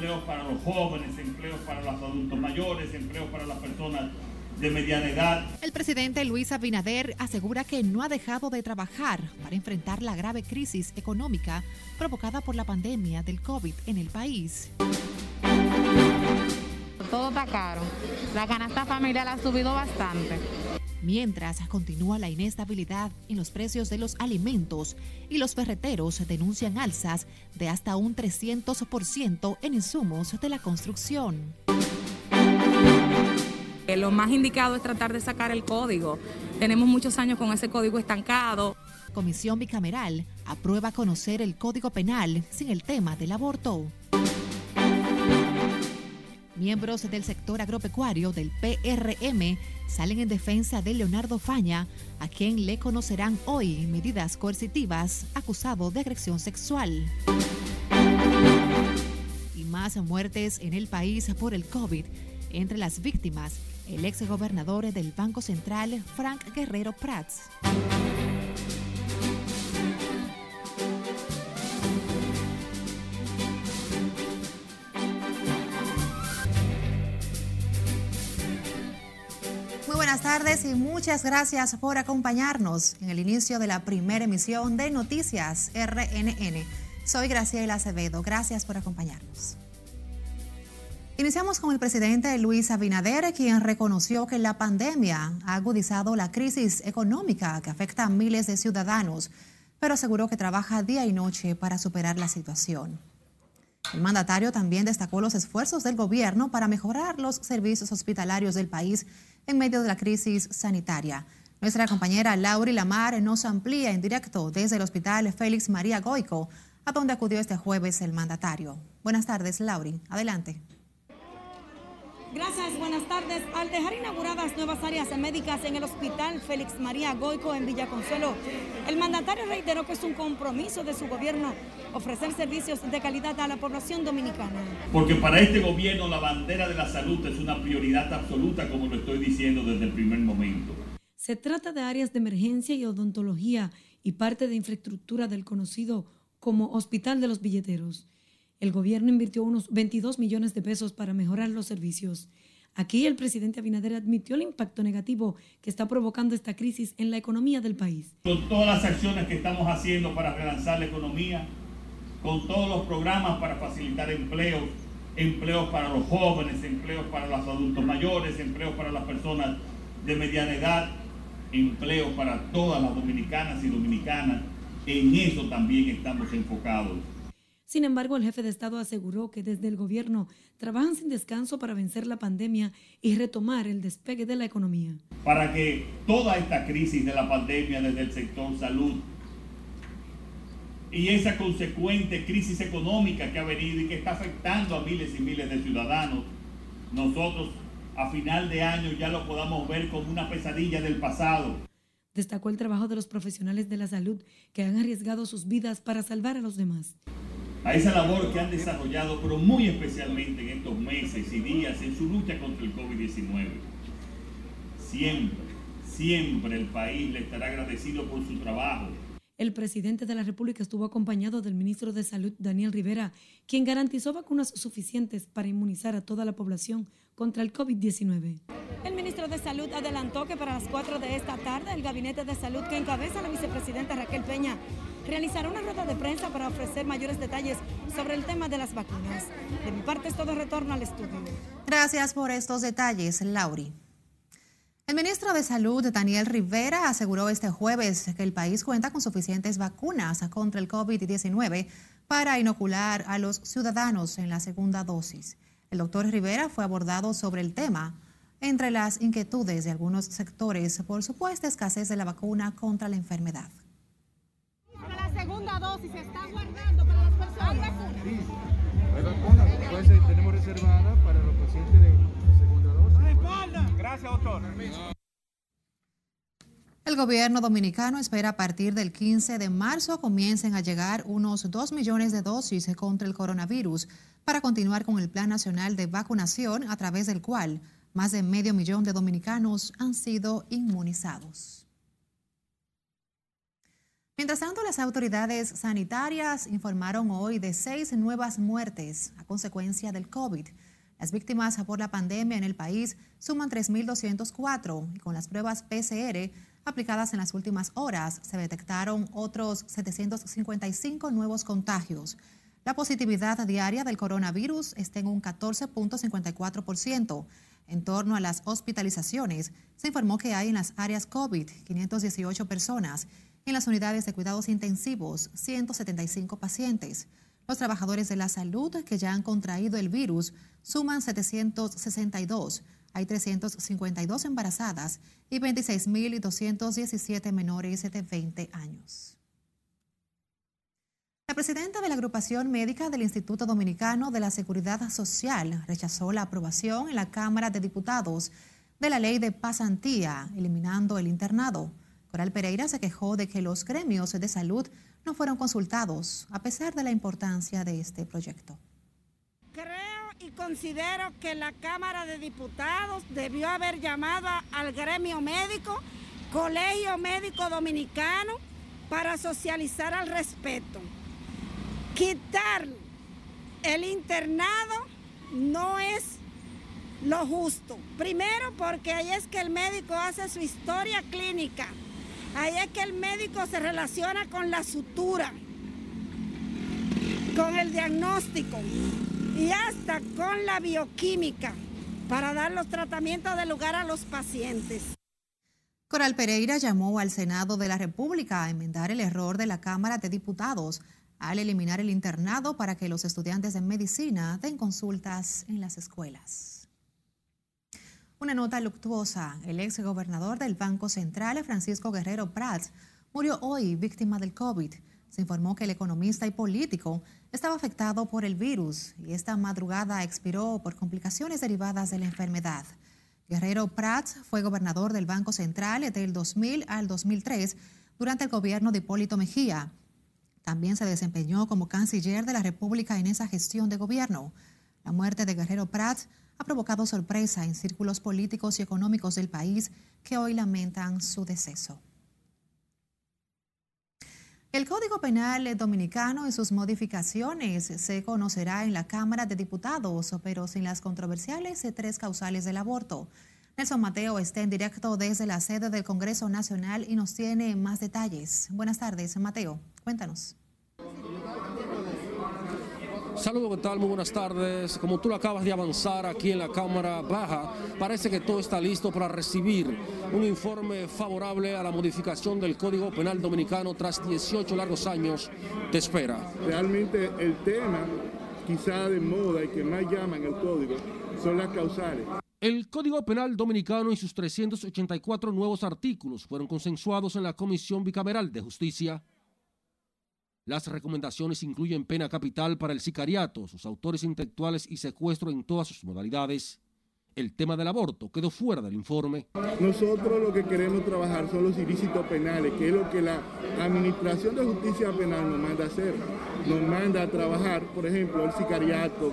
empleos para los jóvenes, empleos para los adultos mayores, empleos para las personas de mediana edad. El presidente Luis Abinader asegura que no ha dejado de trabajar para enfrentar la grave crisis económica provocada por la pandemia del COVID en el país. Todo está caro. La canasta familiar ha subido bastante. Mientras continúa la inestabilidad en los precios de los alimentos y los ferreteros denuncian alzas de hasta un 300% en insumos de la construcción. Lo más indicado es tratar de sacar el código. Tenemos muchos años con ese código estancado. Comisión bicameral aprueba conocer el código penal sin el tema del aborto. Miembros del sector agropecuario del PRM salen en defensa de Leonardo Faña, a quien le conocerán hoy medidas coercitivas acusado de agresión sexual. Y más muertes en el país por el COVID. Entre las víctimas, el ex gobernador del Banco Central, Frank Guerrero Prats. Tardes y muchas gracias por acompañarnos en el inicio de la primera emisión de Noticias RNN. Soy Graciela Acevedo. Gracias por acompañarnos. Iniciamos con el presidente Luis Abinader, quien reconoció que la pandemia ha agudizado la crisis económica que afecta a miles de ciudadanos, pero aseguró que trabaja día y noche para superar la situación. El mandatario también destacó los esfuerzos del gobierno para mejorar los servicios hospitalarios del país en medio de la crisis sanitaria. Nuestra compañera Lauri Lamar nos amplía en directo desde el Hospital Félix María Goico, a donde acudió este jueves el mandatario. Buenas tardes, Lauri. Adelante. Gracias, buenas tardes. Al dejar inauguradas nuevas áreas médicas en el Hospital Félix María Goico en Villaconsuelo, el mandatario reiteró que es un compromiso de su gobierno ofrecer servicios de calidad a la población dominicana. Porque para este gobierno la bandera de la salud es una prioridad absoluta, como lo estoy diciendo desde el primer momento. Se trata de áreas de emergencia y odontología y parte de infraestructura del conocido como Hospital de los Billeteros. El gobierno invirtió unos 22 millones de pesos para mejorar los servicios. Aquí el presidente Abinader admitió el impacto negativo que está provocando esta crisis en la economía del país. Con todas las acciones que estamos haciendo para relanzar la economía, con todos los programas para facilitar empleos, empleos para los jóvenes, empleos para los adultos mayores, empleos para las personas de mediana edad, empleos para todas las dominicanas y dominicanas, en eso también estamos enfocados. Sin embargo, el jefe de Estado aseguró que desde el gobierno trabajan sin descanso para vencer la pandemia y retomar el despegue de la economía. Para que toda esta crisis de la pandemia desde el sector salud y esa consecuente crisis económica que ha venido y que está afectando a miles y miles de ciudadanos, nosotros a final de año ya lo podamos ver como una pesadilla del pasado. Destacó el trabajo de los profesionales de la salud que han arriesgado sus vidas para salvar a los demás a esa labor que han desarrollado, pero muy especialmente en estos meses y días en su lucha contra el COVID-19. Siempre, siempre el país le estará agradecido por su trabajo. El presidente de la República estuvo acompañado del ministro de Salud, Daniel Rivera, quien garantizó vacunas suficientes para inmunizar a toda la población contra el COVID-19. El ministro de Salud adelantó que para las 4 de esta tarde el Gabinete de Salud que encabeza la vicepresidenta Raquel Peña realizará una rueda de prensa para ofrecer mayores detalles sobre el tema de las vacunas. De mi parte es todo retorno al estudio. Gracias por estos detalles, Lauri. El ministro de Salud, Daniel Rivera, aseguró este jueves que el país cuenta con suficientes vacunas contra el COVID-19 para inocular a los ciudadanos en la segunda dosis. El doctor Rivera fue abordado sobre el tema entre las inquietudes de algunos sectores por supuesta escasez de la vacuna contra la enfermedad segunda dosis se está guardando para las personas. Sí, hay vacunas, pues, tenemos reservada para los pacientes de la. Gracias, doctor. El gobierno dominicano espera a partir del 15 de marzo comiencen a llegar unos 2 millones de dosis contra el coronavirus para continuar con el Plan Nacional de Vacunación a través del cual más de medio millón de dominicanos han sido inmunizados. Mientras tanto, las autoridades sanitarias informaron hoy de seis nuevas muertes a consecuencia del COVID. Las víctimas por la pandemia en el país suman 3.204 y con las pruebas PCR aplicadas en las últimas horas se detectaron otros 755 nuevos contagios. La positividad diaria del coronavirus está en un 14.54%. En torno a las hospitalizaciones, se informó que hay en las áreas COVID 518 personas, en las unidades de cuidados intensivos 175 pacientes. Los trabajadores de la salud que ya han contraído el virus suman 762. Hay 352 embarazadas y 26.217 menores de 20 años. La presidenta de la agrupación médica del Instituto Dominicano de la Seguridad Social rechazó la aprobación en la Cámara de Diputados de la ley de pasantía, eliminando el internado. Coral Pereira se quejó de que los gremios de salud no fueron consultados, a pesar de la importancia de este proyecto. Creo y considero que la Cámara de Diputados debió haber llamado al gremio médico, Colegio Médico Dominicano, para socializar al respecto quitar el internado no es lo justo. Primero porque ahí es que el médico hace su historia clínica. Ahí es que el médico se relaciona con la sutura, con el diagnóstico y hasta con la bioquímica para dar los tratamientos de lugar a los pacientes. Coral Pereira llamó al Senado de la República a enmendar el error de la Cámara de Diputados al eliminar el internado para que los estudiantes de medicina den consultas en las escuelas. Una nota luctuosa. El ex gobernador del Banco Central, Francisco Guerrero Prats, murió hoy víctima del COVID. Se informó que el economista y político estaba afectado por el virus y esta madrugada expiró por complicaciones derivadas de la enfermedad. Guerrero Prats fue gobernador del Banco Central del 2000 al 2003 durante el gobierno de Hipólito Mejía. También se desempeñó como canciller de la República en esa gestión de gobierno. La muerte de Guerrero Prats ha provocado sorpresa en círculos políticos y económicos del país que hoy lamentan su deceso. El Código Penal Dominicano y sus modificaciones se conocerá en la Cámara de Diputados, pero sin las controversiales tres causales del aborto. Nelson Mateo está en directo desde la sede del Congreso Nacional y nos tiene más detalles. Buenas tardes, Mateo. Cuéntanos. Saludos, ¿qué tal? Muy buenas tardes. Como tú lo acabas de avanzar aquí en la Cámara Baja, parece que todo está listo para recibir un informe favorable a la modificación del Código Penal Dominicano tras 18 largos años de espera. Realmente el tema quizá de moda y que más llaman el código son las causales. El Código Penal Dominicano y sus 384 nuevos artículos fueron consensuados en la Comisión Bicameral de Justicia. Las recomendaciones incluyen pena capital para el sicariato, sus autores intelectuales y secuestro en todas sus modalidades. El tema del aborto quedó fuera del informe. Nosotros lo que queremos trabajar son los ilícitos penales, que es lo que la Administración de Justicia Penal nos manda a hacer. Nos manda a trabajar, por ejemplo, el sicariato,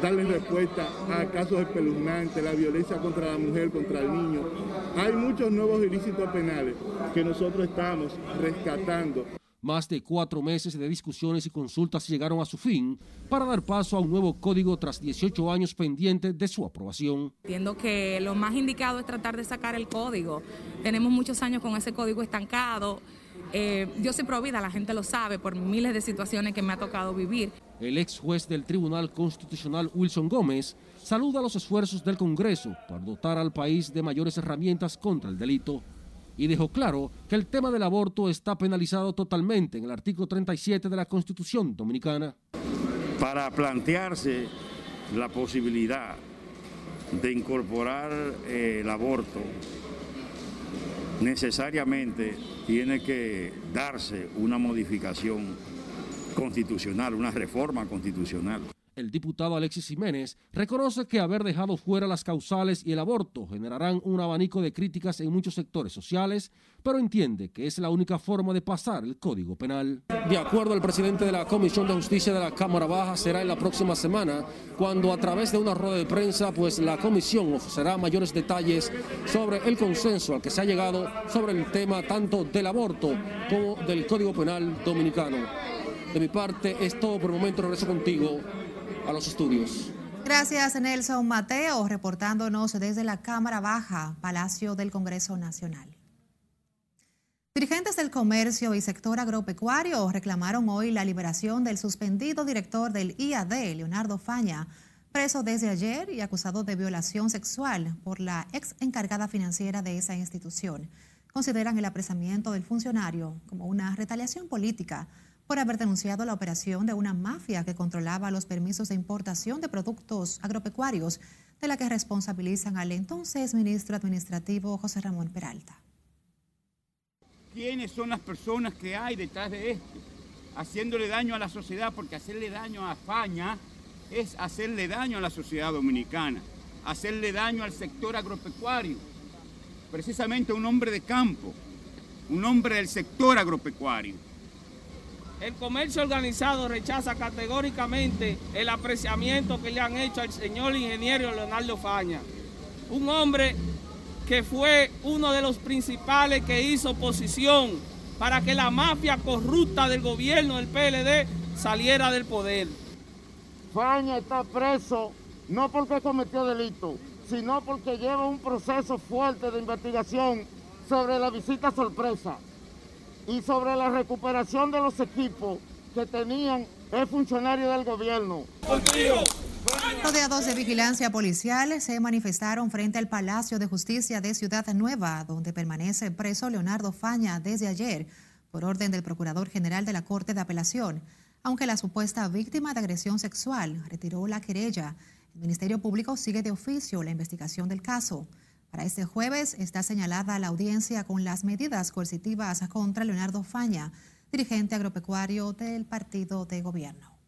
darle respuesta a casos espeluznantes, la violencia contra la mujer, contra el niño. Hay muchos nuevos ilícitos penales que nosotros estamos rescatando. Más de cuatro meses de discusiones y consultas llegaron a su fin para dar paso a un nuevo código tras 18 años pendientes de su aprobación. Entiendo que lo más indicado es tratar de sacar el código. Tenemos muchos años con ese código estancado. Eh, yo soy provida, la gente lo sabe por miles de situaciones que me ha tocado vivir. El ex juez del Tribunal Constitucional Wilson Gómez saluda los esfuerzos del Congreso para dotar al país de mayores herramientas contra el delito y dejó claro que el tema del aborto está penalizado totalmente en el artículo 37 de la Constitución Dominicana. Para plantearse la posibilidad de incorporar eh, el aborto, necesariamente tiene que darse una modificación constitucional, una reforma constitucional. El diputado Alexis Jiménez reconoce que haber dejado fuera las causales y el aborto generarán un abanico de críticas en muchos sectores sociales, pero entiende que es la única forma de pasar el Código Penal. De acuerdo al presidente de la Comisión de Justicia de la Cámara Baja, será en la próxima semana cuando a través de una rueda de prensa, pues la comisión ofrecerá mayores detalles sobre el consenso al que se ha llegado sobre el tema tanto del aborto como del Código Penal dominicano. De mi parte es todo por el momento, regreso contigo a los estudios. Gracias Nelson Mateo, reportándonos desde la Cámara Baja, Palacio del Congreso Nacional. Dirigentes del comercio y sector agropecuario reclamaron hoy la liberación del suspendido director del IAD, Leonardo Faña, preso desde ayer y acusado de violación sexual por la ex encargada financiera de esa institución. Consideran el apresamiento del funcionario como una retaliación política por haber denunciado la operación de una mafia que controlaba los permisos de importación de productos agropecuarios, de la que responsabilizan al entonces ministro administrativo José Ramón Peralta. Quiénes son las personas que hay detrás de esto, haciéndole daño a la sociedad, porque hacerle daño a Faña es hacerle daño a la sociedad dominicana, hacerle daño al sector agropecuario, precisamente un hombre de campo, un hombre del sector agropecuario. El comercio organizado rechaza categóricamente el apreciamiento que le han hecho al señor ingeniero Leonardo Faña, un hombre que fue uno de los principales que hizo oposición para que la mafia corrupta del gobierno del PLD saliera del poder. Faña está preso no porque cometió delito, sino porque lleva un proceso fuerte de investigación sobre la visita sorpresa y sobre la recuperación de los equipos que tenían el funcionario del gobierno. Rodeados de vigilancia policial, se manifestaron frente al Palacio de Justicia de Ciudad Nueva, donde permanece preso Leonardo Faña desde ayer, por orden del Procurador General de la Corte de Apelación. Aunque la supuesta víctima de agresión sexual retiró la querella, el Ministerio Público sigue de oficio la investigación del caso. Para este jueves está señalada la audiencia con las medidas coercitivas contra Leonardo Faña, dirigente agropecuario del partido de gobierno.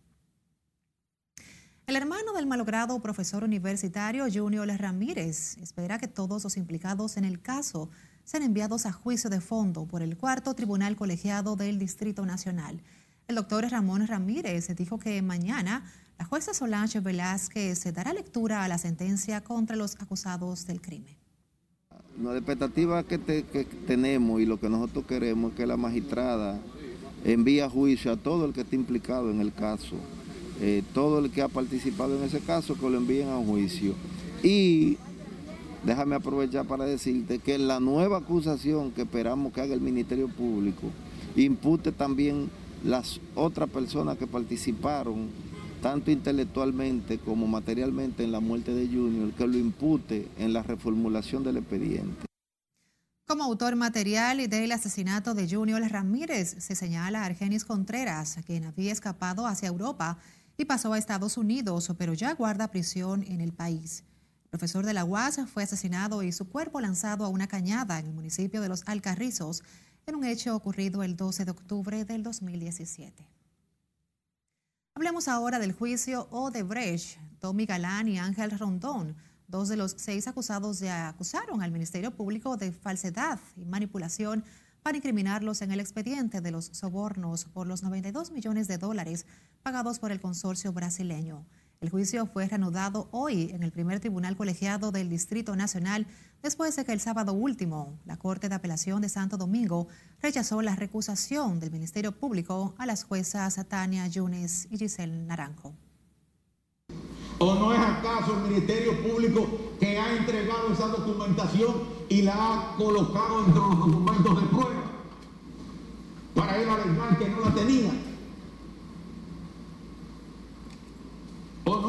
El hermano del malogrado profesor universitario Junior Ramírez espera que todos los implicados en el caso sean enviados a juicio de fondo por el cuarto tribunal colegiado del Distrito Nacional. El doctor Ramón Ramírez dijo que mañana la jueza Solange Velázquez dará lectura a la sentencia contra los acusados del crimen. La expectativa que, tenemos y lo que nosotros queremos es que la magistrada envíe a juicio a todo el que esté implicado en el caso eh, todo el que ha participado en ese caso que lo envíen a juicio. Y déjame aprovechar para decirte que la nueva acusación que esperamos que haga el Ministerio Público impute también las otras personas que participaron, tanto intelectualmente como materialmente, en la muerte de Junior, que lo impute en la reformulación del expediente. Como autor material del asesinato de Junior Ramírez, se señala a Argenis Contreras, quien había escapado hacia Europa y pasó a Estados Unidos, pero ya guarda prisión en el país. El profesor de la UAS fue asesinado y su cuerpo lanzado a una cañada en el municipio de Los Alcarrizos en un hecho ocurrido el 12 de octubre del 2017. Hablemos ahora del juicio Odebrecht. Tommy Galán y Ángel Rondón, dos de los seis acusados, ya acusaron al Ministerio Público de falsedad y manipulación para incriminarlos en el expediente de los sobornos por los 92 millones de dólares pagados por el consorcio brasileño. El juicio fue reanudado hoy en el primer tribunal colegiado del Distrito Nacional después de que el sábado último la Corte de Apelación de Santo Domingo rechazó la recusación del Ministerio Público a las juezas Tania Yunes y Giselle Naranjo. ¿O no es acaso el Ministerio Público que ha entregado esa documentación y la ha colocado entre los documentos de prueba para ir a alegar que no la tenía? ¿O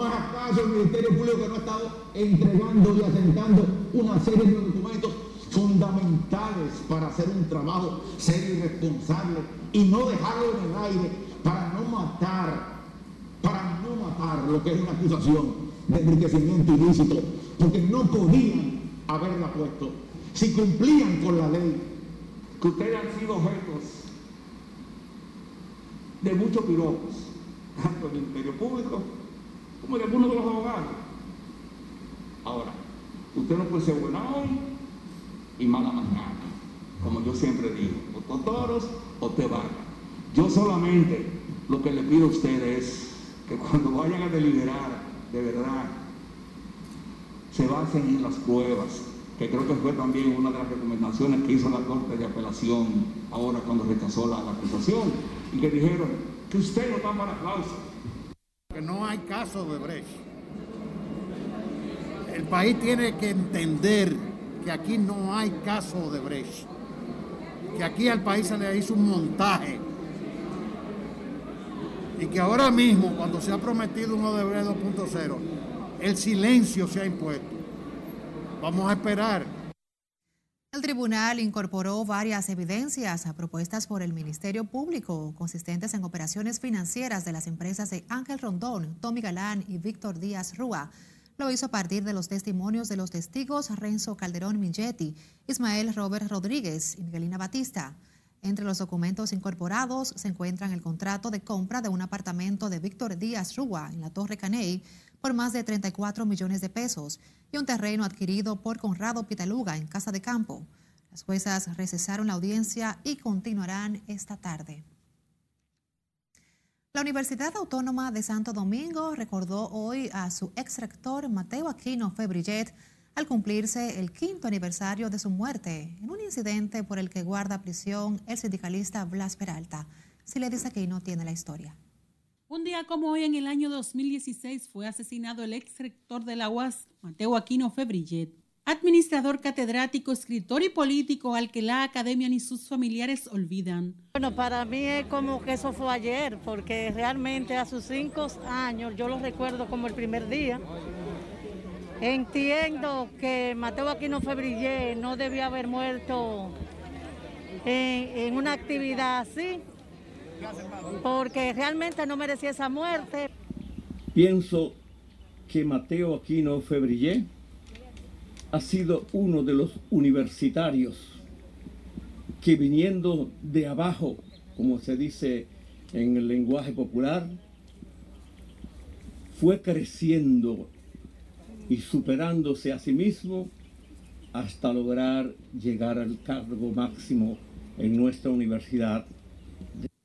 acaso el Ministerio Público que no ha estado entregando y asentando una serie de documentos fundamentales para hacer un trabajo serio y responsable y no dejarlo en el aire para no matar, para no matar lo que es una acusación de enriquecimiento ilícito, porque no podían haberla puesto si cumplían con la ley. Que ustedes han sido objetos de muchos piropos, tanto el Ministerio Público como de algunos de los abogados. Ahora, usted no puede ser buena hoy y mala mañana, como yo siempre digo, o te toros o te van. Yo solamente lo que le pido a ustedes es que cuando vayan a deliberar, de verdad, se basen en las pruebas, que creo que fue también una de las recomendaciones que hizo la Corte de Apelación ahora cuando rechazó la, acusación, y que dijeron que usted no da para cláusula. Que no hay caso de Brecht. El país tiene que entender que aquí no hay caso de Brecht. Que aquí al país se le hizo un montaje. Y que ahora mismo, cuando se ha prometido un Odebrecht 2.0, el silencio se ha impuesto. Vamos a esperar. El tribunal incorporó varias evidencias propuestas por el Ministerio Público consistentes en operaciones financieras de las empresas de Ángel Rondón, Tommy Galán y Víctor Díaz Rúa. Lo hizo a partir de los testimonios de los testigos Renzo Calderón Milletti, Ismael Robert Rodríguez y Miguelina Batista. Entre los documentos incorporados se encuentran el contrato de compra de un apartamento de Víctor Díaz Rúa en la Torre Caney por más de 34 millones de pesos y un terreno adquirido por Conrado Pitaluga en Casa de Campo. Las juezas recesaron la audiencia y continuarán esta tarde. La Universidad Autónoma de Santo Domingo recordó hoy a su ex rector Mateo Aquino Febrillet al cumplirse el quinto aniversario de su muerte en un incidente por el que guarda prisión el sindicalista Blas Peralta. Si le dice que no tiene la historia. Un día como hoy, en el año 2016, fue asesinado el ex rector de la UAS, Mateo Aquino Febrillet, administrador catedrático, escritor y político al que la academia ni sus familiares olvidan. Bueno, para mí es como que eso fue ayer, porque realmente a sus cinco años yo lo recuerdo como el primer día. Entiendo que Mateo Aquino Febrillet no debió haber muerto en, en una actividad así, porque realmente no merecía esa muerte. Pienso que Mateo Aquino Febrillé ha sido uno de los universitarios que viniendo de abajo, como se dice en el lenguaje popular, fue creciendo y superándose a sí mismo hasta lograr llegar al cargo máximo en nuestra universidad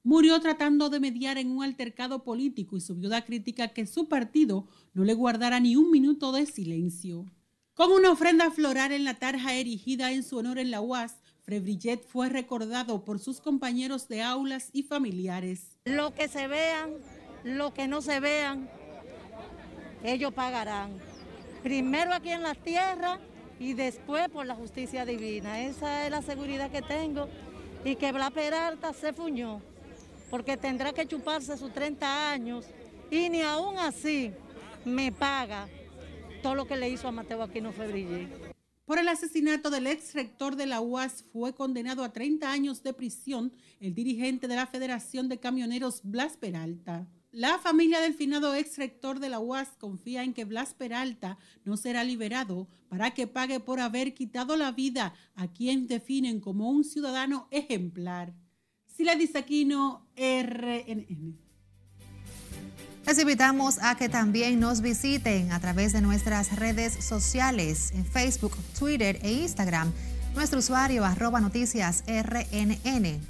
murió tratando de mediar en un altercado político y su viuda crítica que su partido no le guardara ni un minuto de silencio. Con una ofrenda floral en la tarja erigida en su honor en la UAS, Frebrillet fue recordado por sus compañeros de aulas y familiares. Lo que se vean, lo que no se vean, ellos pagarán. Primero aquí en la tierra y después por la justicia divina. Esa es la seguridad que tengo. Y que Bla Peralta se fuñó porque tendrá que chuparse sus 30 años y ni aún así me paga todo lo que le hizo a Mateo Aquino Febrille. Por el asesinato del ex rector de la UAS fue condenado a 30 años de prisión el dirigente de la Federación de Camioneros Blas Peralta. La familia del finado ex rector de la UAS confía en que Blas Peralta no será liberado para que pague por haber quitado la vida a quien definen como un ciudadano ejemplar. Sila Aquino, RNN. Les invitamos a que también nos visiten a través de nuestras redes sociales en Facebook, Twitter e Instagram. Nuestro usuario arroba noticias RNN.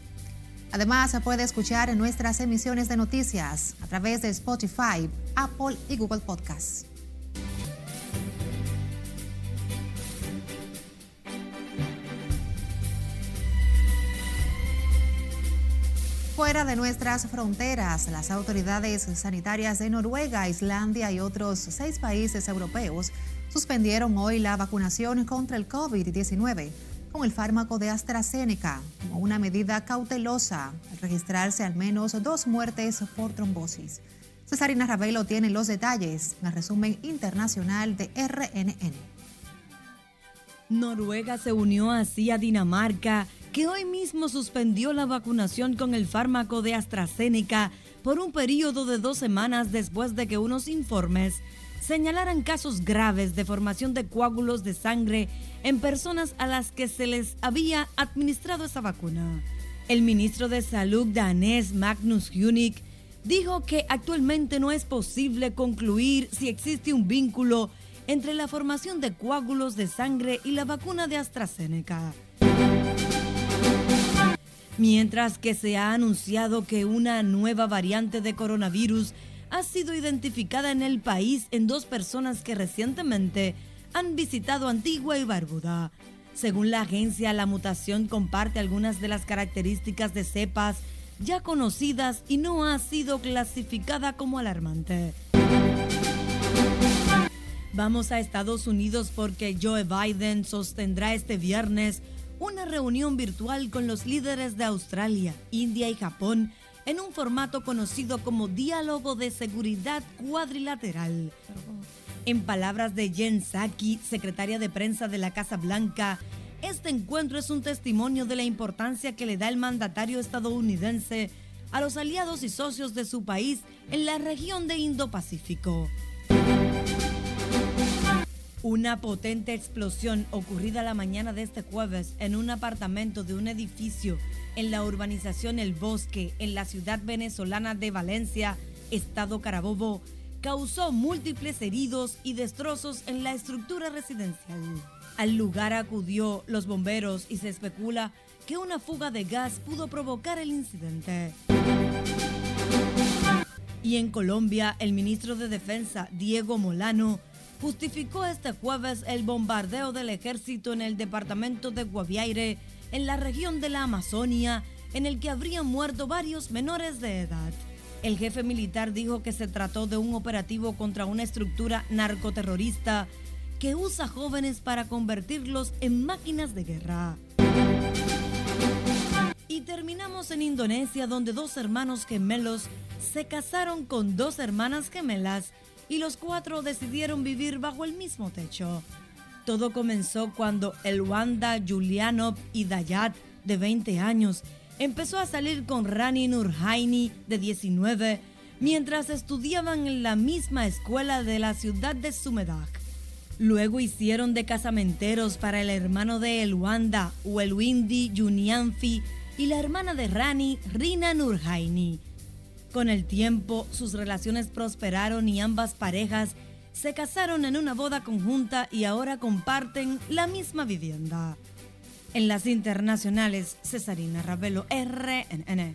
Además, se puede escuchar en nuestras emisiones de noticias a través de Spotify, Apple y Google Podcasts. Fuera de nuestras fronteras, las autoridades sanitarias de Noruega, Islandia y otros seis países europeos suspendieron hoy la vacunación contra el COVID-19 con el fármaco de AstraZeneca como una medida cautelosa al registrarse al menos dos muertes por trombosis. Cesarina Ravelo tiene los detalles en el resumen internacional de RNN. Noruega se unió así a Dinamarca que hoy mismo suspendió la vacunación con el fármaco de AstraZeneca por un periodo de dos semanas después de que unos informes señalaran casos graves de formación de coágulos de sangre en personas a las que se les había administrado esa vacuna. El ministro de Salud danés Magnus Hunik dijo que actualmente no es posible concluir si existe un vínculo entre la formación de coágulos de sangre y la vacuna de AstraZeneca. Mientras que se ha anunciado que una nueva variante de coronavirus ha sido identificada en el país en dos personas que recientemente han visitado Antigua y Barbuda. Según la agencia, la mutación comparte algunas de las características de cepas ya conocidas y no ha sido clasificada como alarmante. Vamos a Estados Unidos porque Joe Biden sostendrá este viernes una reunión virtual con los líderes de Australia, India y Japón en un formato conocido como Diálogo de Seguridad Cuadrilateral. En palabras de Jen Psaki, secretaria de prensa de la Casa Blanca, este encuentro es un testimonio de la importancia que le da el mandatario estadounidense a los aliados y socios de su país en la región de Indo-Pacífico. Una potente explosión ocurrida la mañana de este jueves en un apartamento de un edificio en la urbanización El Bosque, en la ciudad venezolana de Valencia, estado Carabobo, causó múltiples heridos y destrozos en la estructura residencial. Al lugar acudió los bomberos y se especula que una fuga de gas pudo provocar el incidente. Y en Colombia, el ministro de Defensa, Diego Molano, justificó este jueves el bombardeo del ejército en el departamento de Guaviaire, en la región de la Amazonia, en el que habrían muerto varios menores de edad. El jefe militar dijo que se trató de un operativo contra una estructura narcoterrorista que usa jóvenes para convertirlos en máquinas de guerra. Y terminamos en Indonesia, donde dos hermanos gemelos se casaron con dos hermanas gemelas y los cuatro decidieron vivir bajo el mismo techo. Todo comenzó cuando el Wanda Julianov y Dayat, de 20 años, empezó a salir con Rani Nurhaini, de 19, mientras estudiaban en la misma escuela de la ciudad de Sumedak. Luego hicieron de casamenteros para el hermano de Elwanda, Welwindi Junianfi, y la hermana de Rani, Rina Nurhaini. Con el tiempo, sus relaciones prosperaron y ambas parejas se casaron en una boda conjunta y ahora comparten la misma vivienda. En las internacionales, Cesarina Ravelo, RNN.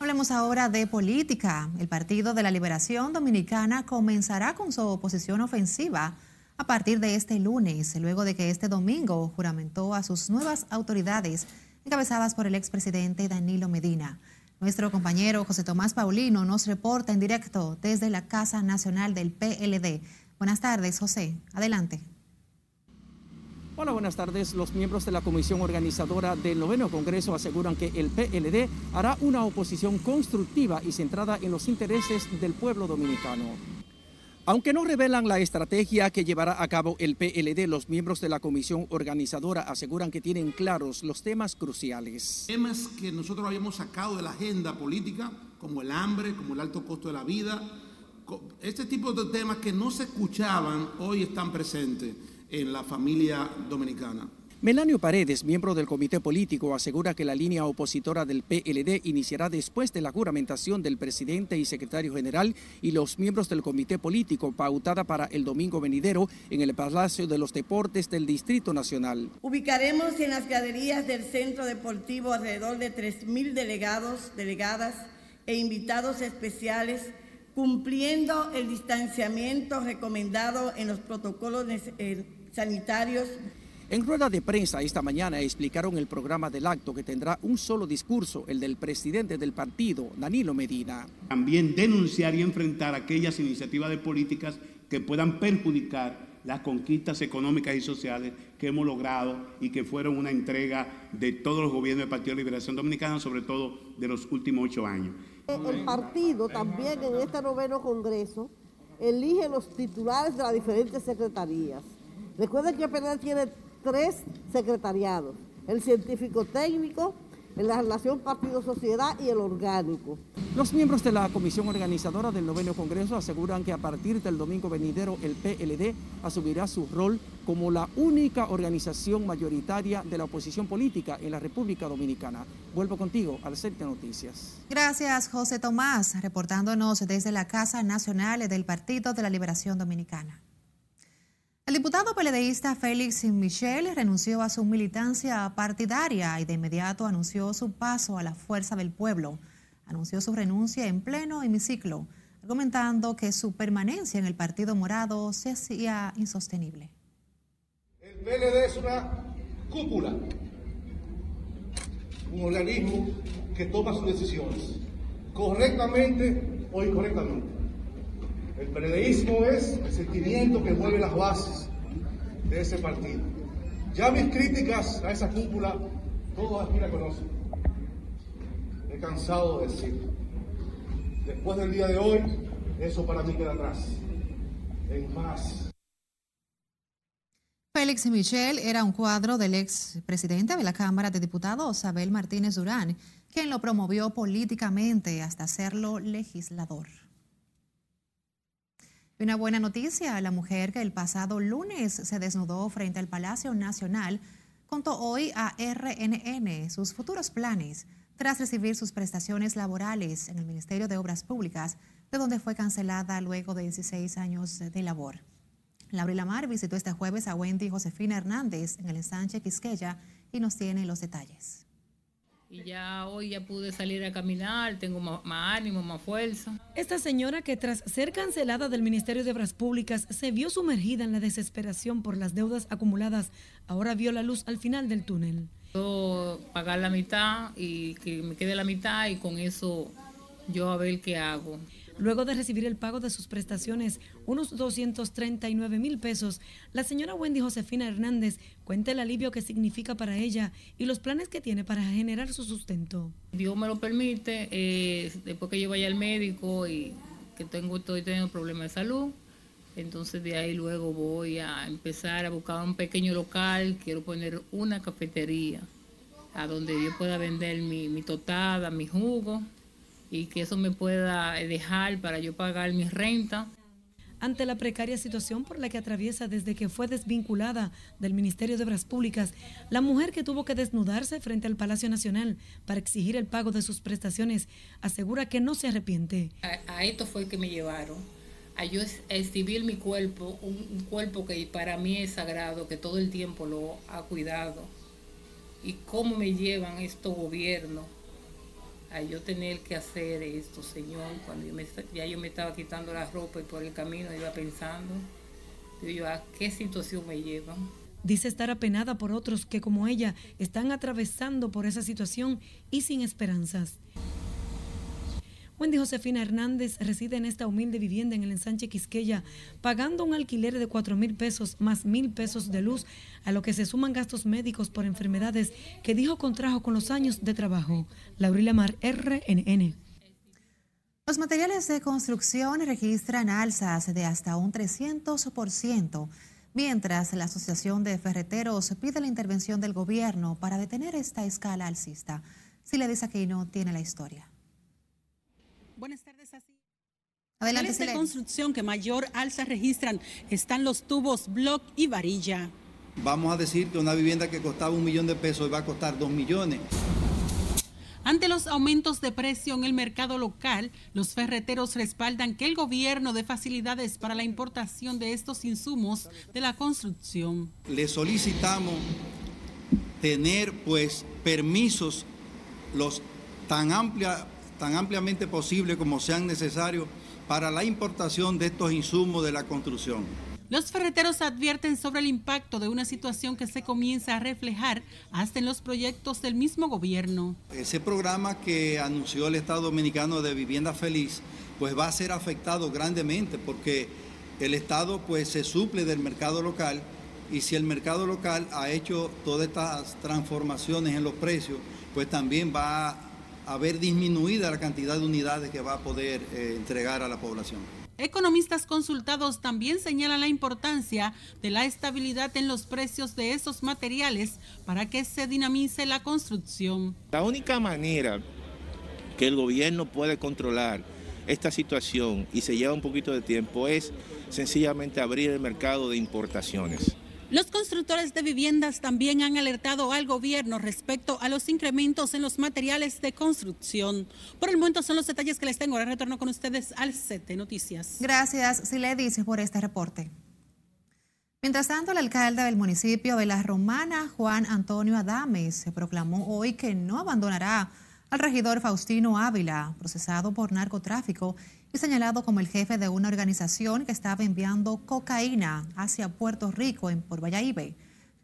Hablemos ahora de política. El Partido de la Liberación Dominicana comenzará con su oposición ofensiva a partir de este lunes, luego de que este domingo juramentó a sus nuevas autoridades encabezadas por el expresidente Danilo Medina. Nuestro compañero José Tomás Paulino nos reporta en directo desde la Casa Nacional del PLD. Buenas tardes, José. Adelante. Hola, buenas tardes. Los miembros de la comisión organizadora del noveno Congreso aseguran que el PLD hará una oposición constructiva y centrada en los intereses del pueblo dominicano. Aunque no revelan la estrategia que llevará a cabo el PLD, los miembros de la comisión organizadora aseguran que tienen claros los temas cruciales. Temas que nosotros habíamos sacado de la agenda política, como el hambre, como el alto costo de la vida, este tipo de temas que no se escuchaban, hoy están presentes en la familia dominicana. Melanio Paredes, miembro del comité político, asegura que la línea opositora del PLD iniciará después de la juramentación del presidente y secretario general y los miembros del comité político pautada para el domingo venidero en el Palacio de los Deportes del Distrito Nacional. Ubicaremos en las graderías del Centro Deportivo alrededor de 3.000 delegados, delegadas e invitados especiales cumpliendo el distanciamiento recomendado en los protocolos eh, sanitarios en rueda de prensa esta mañana explicaron el programa del acto que tendrá un solo discurso, el del presidente del partido, Danilo Medina. También denunciar y enfrentar aquellas iniciativas de políticas que puedan perjudicar las conquistas económicas y sociales que hemos logrado y que fueron una entrega de todos los gobiernos del Partido de Liberación Dominicana, sobre todo de los últimos ocho años. El partido también en este noveno Congreso elige los titulares de las diferentes secretarías. Recuerden que Penal tiene tres secretariados, el científico técnico, en la relación partido-sociedad y el orgánico. Los miembros de la comisión organizadora del noveno Congreso aseguran que a partir del domingo venidero el PLD asumirá su rol como la única organización mayoritaria de la oposición política en la República Dominicana. Vuelvo contigo al set de noticias. Gracias, José Tomás, reportándonos desde la Casa Nacional del Partido de la Liberación Dominicana. El diputado peledeísta Félix Michel renunció a su militancia partidaria y de inmediato anunció su paso a la fuerza del pueblo. Anunció su renuncia en pleno hemiciclo, argumentando que su permanencia en el Partido Morado se hacía insostenible. El PLD es una cúpula, un organismo que toma sus decisiones, correctamente o incorrectamente. El periodismo es el sentimiento que mueve las bases de ese partido. Ya mis críticas a esa cúpula, todos aquí la conocen. He cansado de decirlo. Después del día de hoy, eso para mí queda atrás. En más. Félix Michel era un cuadro del ex presidente de la Cámara de Diputados, Abel Martínez Durán, quien lo promovió políticamente hasta hacerlo legislador. Una buena noticia, la mujer que el pasado lunes se desnudó frente al Palacio Nacional contó hoy a RNN sus futuros planes tras recibir sus prestaciones laborales en el Ministerio de Obras Públicas, de donde fue cancelada luego de 16 años de labor. Laura Lamar visitó este jueves a Wendy Josefina Hernández en el ensanche Quisqueya y nos tiene los detalles y ya hoy ya pude salir a caminar, tengo más, ánimo, más fuerza. Esta señora que tras ser cancelada del Ministerio de Obras Públicas se vio sumergida en la desesperación por las deudas acumuladas, ahora vio la luz al final del túnel. Yo pagar la mitad y que me quede la mitad y con eso yo a ver qué hago. Luego de recibir el pago de sus prestaciones, unos 239 mil pesos, la señora Wendy Josefina Hernández cuenta el alivio que significa para ella y los planes que tiene para generar su sustento. Dios me lo permite, eh, después que yo vaya al médico y que tengo, estoy teniendo problemas de salud, entonces de ahí luego voy a empezar a buscar un pequeño local, quiero poner una cafetería a donde yo pueda vender mi, mi totada, mi jugo y que eso me pueda dejar para yo pagar mi renta. Ante la precaria situación por la que atraviesa desde que fue desvinculada del Ministerio de Obras Públicas, la mujer que tuvo que desnudarse frente al Palacio Nacional para exigir el pago de sus prestaciones asegura que no se arrepiente. A, esto fue que me llevaron, a yo exhibir mi cuerpo, un cuerpo que para mí es sagrado, que todo el tiempo lo ha cuidado. Y cómo me llevan estos gobiernos a yo tener que hacer esto, Señor, cuando ya yo me estaba quitando la ropa y por el camino iba pensando, yo, ¿a qué situación me llevan? Dice estar apenada por otros que como ella están atravesando por esa situación y sin esperanzas. Wendy Josefina Hernández reside en esta humilde vivienda en el ensanche Quisqueya, pagando un alquiler de 4 mil pesos más mil pesos de luz, a lo que se suman gastos médicos por enfermedades que dijo contrajo con los años de trabajo. Laurila Mar, RNN. Los materiales de construcción registran alzas de hasta un 300%, mientras la Asociación de Ferreteros pide la intervención del gobierno para detener esta escala alcista. que no tiene la historia. Buenas tardes, así. Adelante, de construcción que mayor alza registran están los tubos block y varilla. Vamos a decir que una vivienda que costaba un millón de pesos va a costar dos millones. Ante los aumentos de precio en el mercado local, los ferreteros respaldan que el gobierno dé facilidades para la importación de estos insumos de la construcción. Le solicitamos tener pues permisos los tan amplia tan ampliamente posible como sean necesarios para la importación de estos insumos de la construcción. Los ferreteros advierten sobre el impacto de una situación que se comienza a reflejar hasta en los proyectos del mismo gobierno. Ese programa que anunció el Estado Dominicano de Vivienda Feliz, pues va a ser afectado grandemente porque el Estado pues se suple del mercado local y si el mercado local ha hecho todas estas transformaciones en los precios, pues también va a ver disminuida la cantidad de unidades que va a poder eh, entregar a la población. Economistas consultados también señalan la importancia de la estabilidad en los precios de esos materiales para que se dinamice la construcción. La única manera que el gobierno puede controlar esta situación y se lleva un poquito de tiempo es sencillamente abrir el mercado de importaciones. Los constructores de viviendas también han alertado al gobierno respecto a los incrementos en los materiales de construcción. Por el momento son los detalles que les tengo. Ahora retorno con ustedes al set noticias. Gracias, Siledis, por este reporte. Mientras tanto, el alcalde del municipio de La Romana, Juan Antonio Adames, se proclamó hoy que no abandonará al regidor Faustino Ávila, procesado por narcotráfico y señalado como el jefe de una organización que estaba enviando cocaína hacia Puerto Rico en por Valladolid.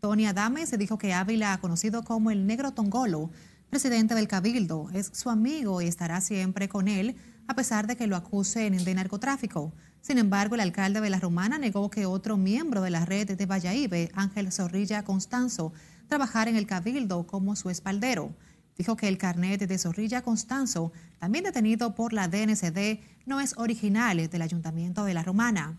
Tony Adame se dijo que Ávila, conocido como el Negro Tongolo, presidente del Cabildo, es su amigo y estará siempre con él, a pesar de que lo acusen de narcotráfico. Sin embargo, el alcalde de la Romana negó que otro miembro de la red de Valladolid, Ángel Zorrilla Constanzo, trabajara en el Cabildo como su espaldero. Dijo que el carnet de Zorrilla Constanzo, también detenido por la DNCD, no es original del Ayuntamiento de La Romana.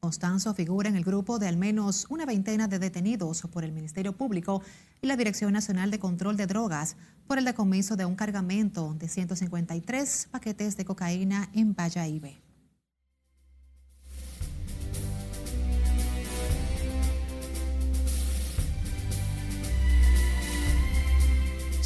Constanzo figura en el grupo de al menos una veintena de detenidos por el Ministerio Público y la Dirección Nacional de Control de Drogas por el decomiso de un cargamento de 153 paquetes de cocaína en Valladolid.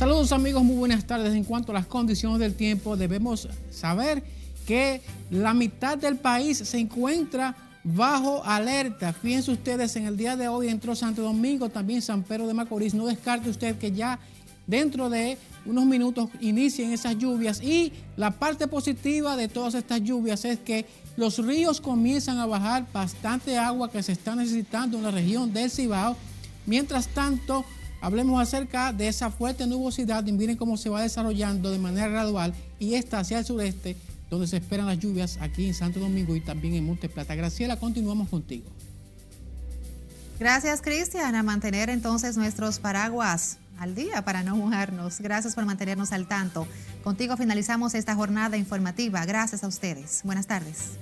Saludos amigos, muy buenas tardes. En cuanto a las condiciones del tiempo, debemos saber que la mitad del país se encuentra bajo alerta. Fíjense ustedes, en el día de hoy entró Santo Domingo, también San Pedro de Macorís. No descarte usted que ya dentro de unos minutos inicien esas lluvias. Y la parte positiva de todas estas lluvias es que los ríos comienzan a bajar bastante agua que se está necesitando en la región del Cibao. Mientras tanto, Hablemos acerca de esa fuerte nubosidad y miren cómo se va desarrollando de manera gradual y esta hacia el sureste, donde se esperan las lluvias aquí en Santo Domingo y también en Monte Plata. Graciela, continuamos contigo. Gracias, Cristian, a mantener entonces nuestros paraguas al día para no mojarnos. Gracias por mantenernos al tanto. Contigo finalizamos esta jornada informativa. Gracias a ustedes. Buenas tardes.